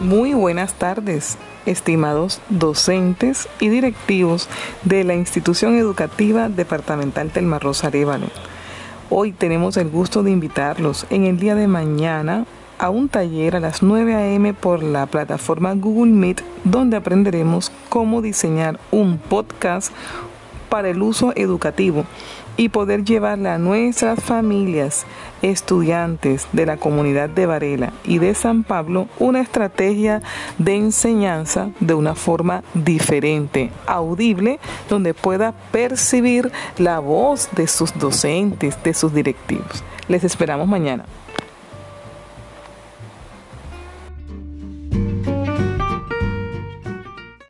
Muy buenas tardes, estimados docentes y directivos de la institución educativa departamental Telma Rosa Arevalo. Hoy tenemos el gusto de invitarlos en el día de mañana a un taller a las 9 a.m. por la plataforma Google Meet donde aprenderemos cómo diseñar un podcast para el uso educativo y poder llevarle a nuestras familias, estudiantes de la comunidad de Varela y de San Pablo una estrategia de enseñanza de una forma diferente, audible, donde pueda percibir la voz de sus docentes, de sus directivos. Les esperamos mañana.